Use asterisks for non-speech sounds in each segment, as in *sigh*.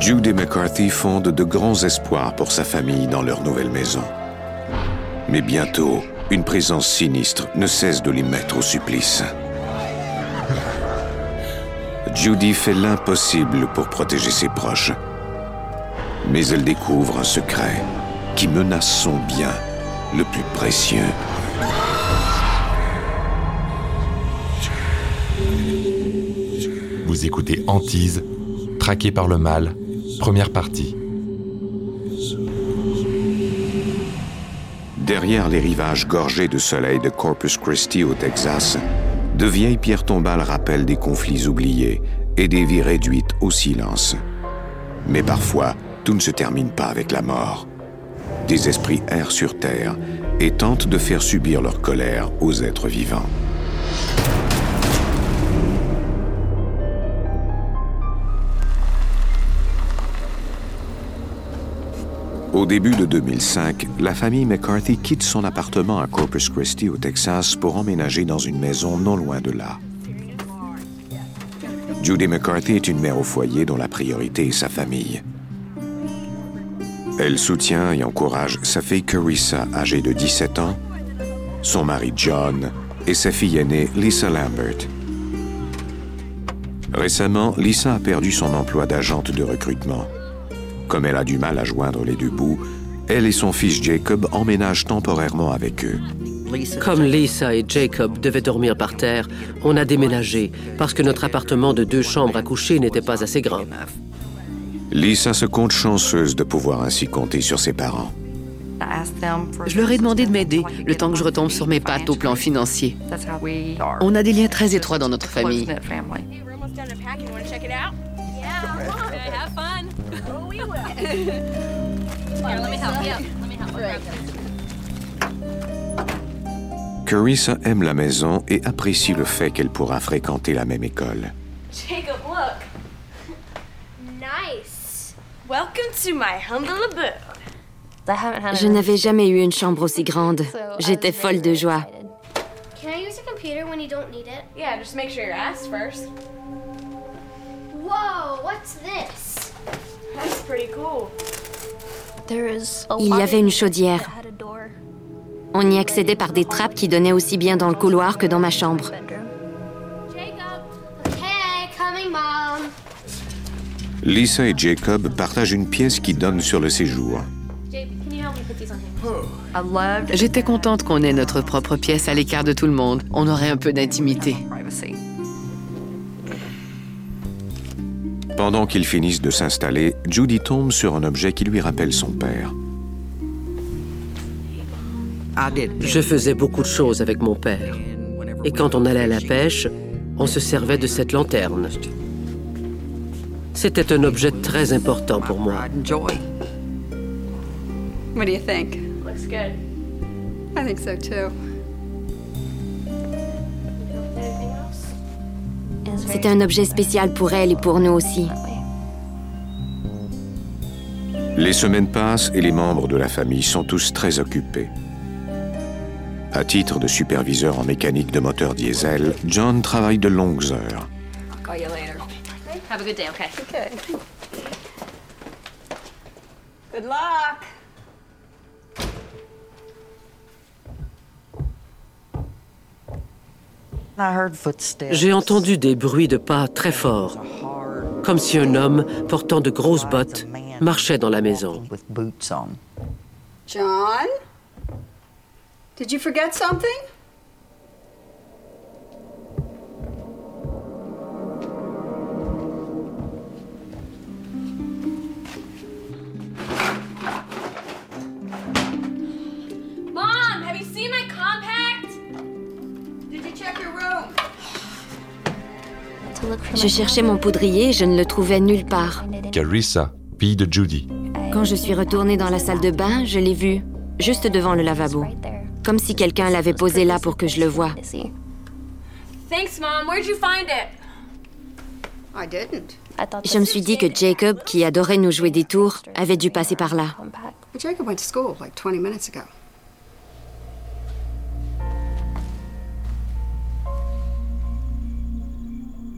Judy McCarthy fonde de grands espoirs pour sa famille dans leur nouvelle maison. Mais bientôt, une présence sinistre ne cesse de les mettre au supplice. Judy fait l'impossible pour protéger ses proches. Mais elle découvre un secret qui menace son bien le plus précieux. Vous écoutez Antise, traqué par le mal, première partie. Derrière les rivages gorgés de soleil de Corpus Christi au Texas, de vieilles pierres tombales rappellent des conflits oubliés et des vies réduites au silence. Mais parfois, tout ne se termine pas avec la mort. Des esprits errent sur Terre et tentent de faire subir leur colère aux êtres vivants. Au début de 2005, la famille McCarthy quitte son appartement à Corpus Christi au Texas pour emménager dans une maison non loin de là. Judy McCarthy est une mère au foyer dont la priorité est sa famille. Elle soutient et encourage sa fille Carissa, âgée de 17 ans, son mari John et sa fille aînée Lisa Lambert. Récemment, Lisa a perdu son emploi d'agente de recrutement. Comme elle a du mal à joindre les deux bouts, elle et son fils Jacob emménagent temporairement avec eux. Comme Lisa et Jacob devaient dormir par terre, on a déménagé parce que notre appartement de deux chambres à coucher n'était pas assez grand. Lisa se compte chanceuse de pouvoir ainsi compter sur ses parents. Je leur ai demandé de m'aider le temps que je retombe sur mes pattes au plan financier. On a des liens très étroits dans notre famille. Carissa aime la maison et apprécie le fait qu'elle pourra fréquenter la même école. Jacob, look. Nice. Welcome to my humble abode. Je n'avais jamais eu une chambre aussi grande. J'étais folle de joie. Can I use a computer when you don't need it? Yeah, just make sure you're asked first. Il y avait une chaudière. On y accédait par des trappes qui donnaient aussi bien dans le couloir que dans ma chambre. Jacob. Hey, coming, mom. Lisa et Jacob partagent une pièce qui donne sur le séjour. Jacob, can you help me put these on him? J'étais contente qu'on ait notre propre pièce à l'écart de tout le monde. On aurait un peu d'intimité. Pendant qu'ils finissent de s'installer, Judy tombe sur un objet qui lui rappelle son père. Je faisais beaucoup de choses avec mon père. Et quand on allait à la pêche, on se servait de cette lanterne. C'était un objet très important pour moi. What do you think? Looks good. I think so too. C'était un objet spécial pour elle et pour nous aussi. Les semaines passent et les membres de la famille sont tous très occupés. À titre de superviseur en mécanique de moteur diesel, John travaille de longues heures. Have a good day? Okay? Good luck. J'ai entendu des bruits de pas très forts, comme si un homme portant de grosses bottes marchait dans la maison. John? Did you forget something? Je cherchais mon poudrier et je ne le trouvais nulle part. Carissa, fille de Judy. Quand je suis retournée dans la salle de bain, je l'ai vu, juste devant le lavabo. Comme si quelqu'un l'avait posé là pour que je le voie. Thanks, Mom. Where'd you find it? I didn't. Je me suis dit que Jacob, qui adorait nous jouer des tours, avait dû passer par là. But Jacob went to school like 20 minutes ago.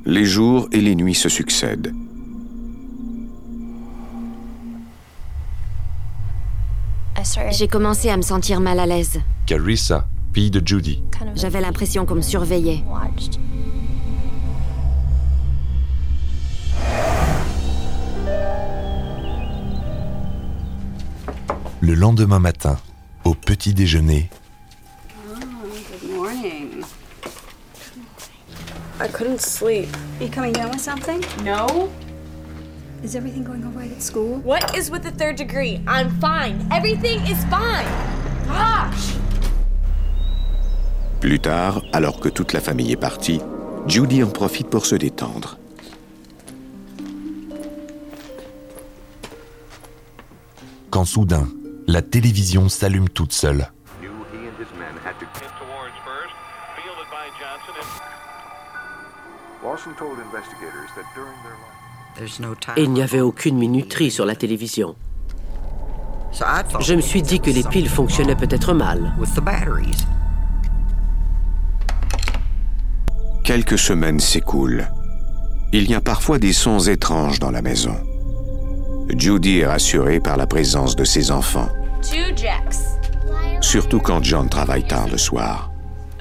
Les jours et les nuits se succèdent. J'ai commencé à me sentir mal à l'aise. Carissa, fille de Judy. J'avais l'impression qu'on me surveillait. Le lendemain matin, au petit déjeuner, Good morning. I couldn't sleep. Are you coming down with something? No? Is everything going all right at school? What is with the third degree? I'm fine. Everything is fine. Gosh! Plus tard, alors que toute la famille est partie, Judy en profite pour se détendre. quand soudain, la télévision s'allume toute seule. Et il n'y avait aucune minuterie sur la télévision. Je me suis dit que les piles fonctionnaient peut-être mal. Quelques semaines s'écoulent. Il y a parfois des sons étranges dans la maison. Judy est rassurée par la présence de ses enfants, surtout quand John travaille tard le soir.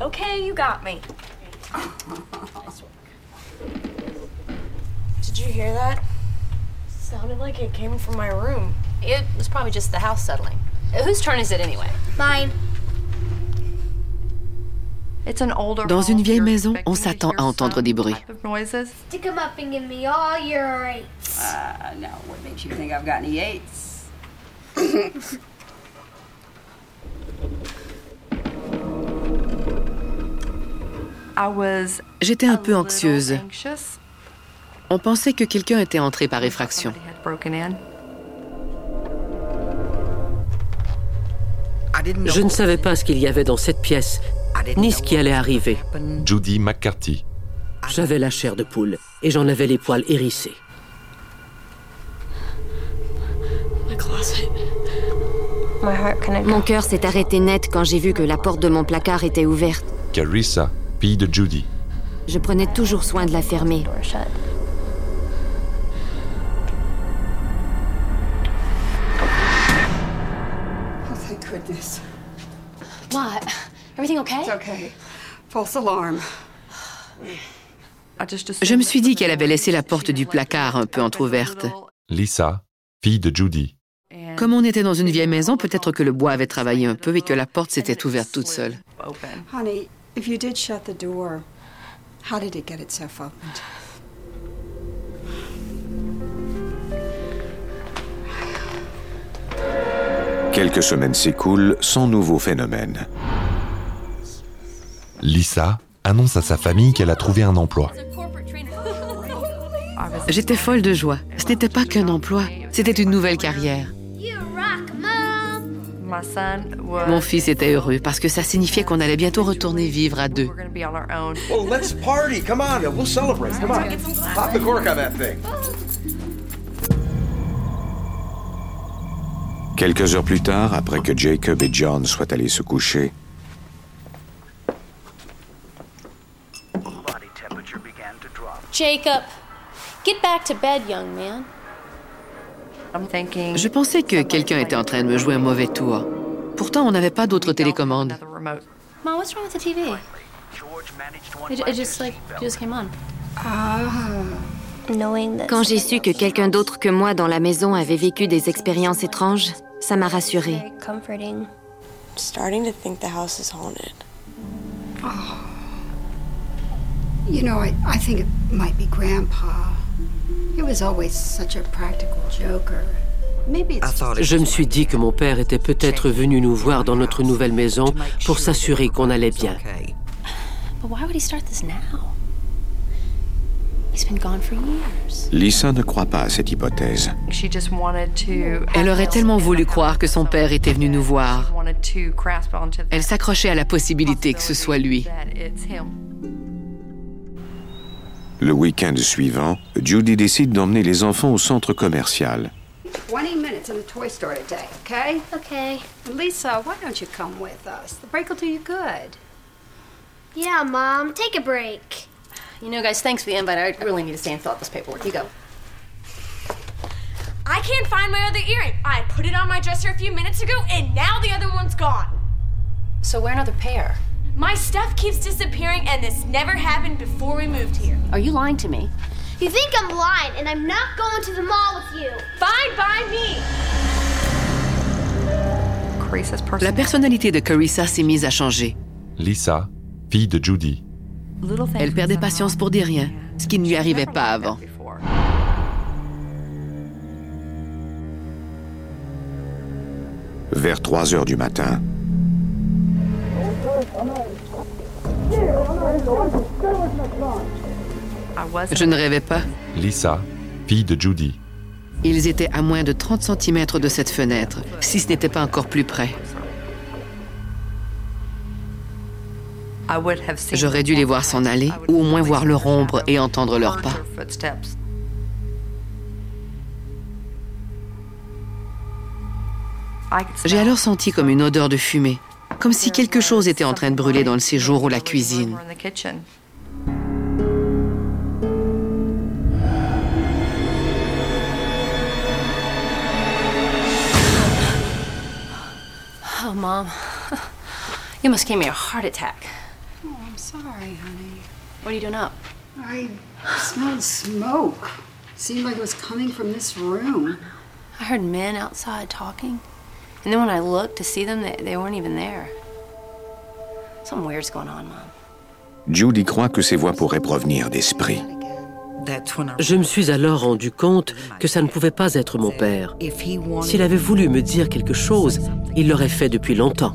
Okay, you got me. *laughs* Did you hear that? Sounded like it came from my room. It was probably just the house settling. Whose turn is it anyway? Mine. Dans une vieille maison, on s'attend à entendre des bruits. Stick 'em up and give me all your eight. Uh? J'étais un peu anxieuse. On pensait que quelqu'un était entré par effraction. Je ne savais pas ce qu'il y avait dans cette pièce, ni ce qui allait arriver. Judy McCarthy. J'avais la chair de poule et j'en avais les poils hérissés. Mon cœur s'est arrêté net quand j'ai vu que la porte de mon placard était ouverte. Carissa, fille de Judy. Je prenais toujours soin de la fermer. Goodness. What? Everything okay? It's okay. False alarm. Je me suis dit qu'elle avait laissé la porte du placard un peu entr'ouverte. Lisa, fille de Judy. Comme on était dans une vieille maison, peut-être que le bois avait travaillé un peu et que la porte s'était ouverte toute seule. Honey, if you did shut the door, how did it get itself opened? Quelques semaines s'écoulent sans nouveau phénomène. Lisa annonce à sa famille qu'elle a trouvé un emploi. J'étais folle de joie. Ce n'était pas qu'un emploi, c'était une nouvelle carrière. Mon fils était heureux parce que ça signifiait qu'on allait bientôt retourner vivre à deux. Quelques heures plus tard, après que Jacob et John soient allés se coucher, Jacob, get back to bed, young man. Je pensais que quelqu'un était en train de me jouer un mauvais tour. Pourtant, on n'avait pas d'autre télécommande. Mom, what's wrong with the TV? It, it just like it just came on. Knowing that Quand j'ai su que quelqu'un d'autre que moi dans la maison avait vécu des expériences étranges, ça m'a rassurée. Starting to think the house is haunted. You know, I, I think it might be Grandpa. He was always such a practical joker. Maybe it's just Je me suis dit que mon père était peut-être venu nous voir dans notre nouvelle maison pour s'assurer qu'on allait bien. But why would he start this now? Lisa ne croit pas à cette hypothèse. Elle aurait tellement voulu croire que son père était venu nous voir. Elle s'accrochait à la possibilité que ce soit lui. Le week-end suivant, Judy décide d'emmener les enfants au centre commercial. 20 minutes in the toy store today, okay? Okay. Lisa, why don't you come with us? The break will do you good. Yeah, Mom. Take a break. You know, guys, thanks for the invite. I really need to stay and fill out this paperwork. You go. I can't find my other earring. I put it on my dresser a few minutes ago, and now the other one's gone. So wear another pair. My stuff keeps disappearing, and this never happened before we moved here. Are you lying to me? You think I'm lying, and I'm not going to the mall with you. Fine by me. La personnalité de Carissa s'est mise à changer. Lisa, fille de Judy. Elle perdait patience pour des rien, ce qui ne lui arrivait pas avant. Vers 3 heures du matin, Je ne rêvais pas. Lisa, fille de Judy. Ils étaient à moins de 30 cm de cette fenêtre, si ce n'était pas encore plus près. J'aurais dû les voir s'en aller, ou au moins voir leur ombre et entendre leurs pas. J'ai alors senti comme une odeur de fumée, comme si quelque chose était en train de brûler dans le séjour ou la cuisine. Oh, Mom. *laughs* You must give me a heart attack. I'm sorry, honey. What are you doing up? I smelled smoke. Seemed like it was coming from this room. I heard men outside talking. And then when I looked to see them, they, they weren't even there. Something weird's going on, Mom. Judy croit que ces voix pourraient provenir d'esprits. Je me suis alors rendu compte que ça ne pouvait pas être mon père. S'il avait voulu me dire quelque chose, il l'aurait fait depuis longtemps.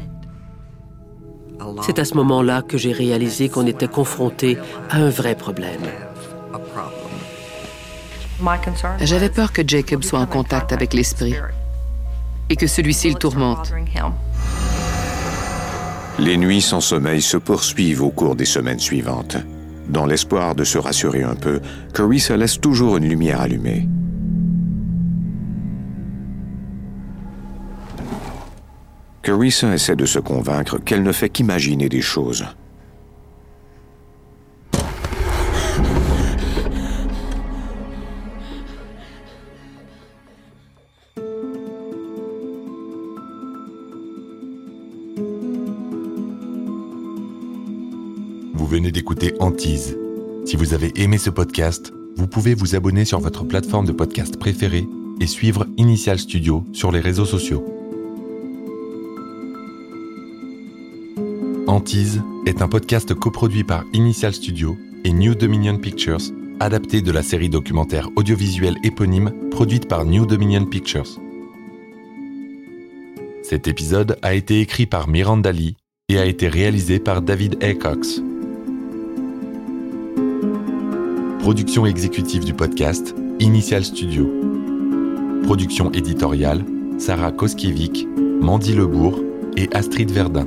C'est à ce moment-là que j'ai réalisé qu'on était confronté à un vrai problème. J'avais peur que Jacob soit en contact avec l'esprit et que celui-ci le tourmente. Les nuits sans sommeil se poursuivent au cours des semaines suivantes. Dans l'espoir de se rassurer un peu, Carissa laisse toujours une lumière allumée. Carissa essaie de se convaincre qu'elle ne fait qu'imaginer des choses. Vous venez d'écouter Antise. Si vous avez aimé ce podcast, vous pouvez vous abonner sur votre plateforme de podcast préférée et suivre Initial Studio sur les réseaux sociaux. Antise est un podcast coproduit par Initial Studio et New Dominion Pictures, adapté de la série documentaire audiovisuelle éponyme produite par New Dominion Pictures. Cet épisode a été écrit par Miranda Lee et a été réalisé par David A. Production exécutive du podcast, Initial Studio. Production éditoriale, Sarah Koskiewicz, Mandy Lebourg et Astrid Verdun.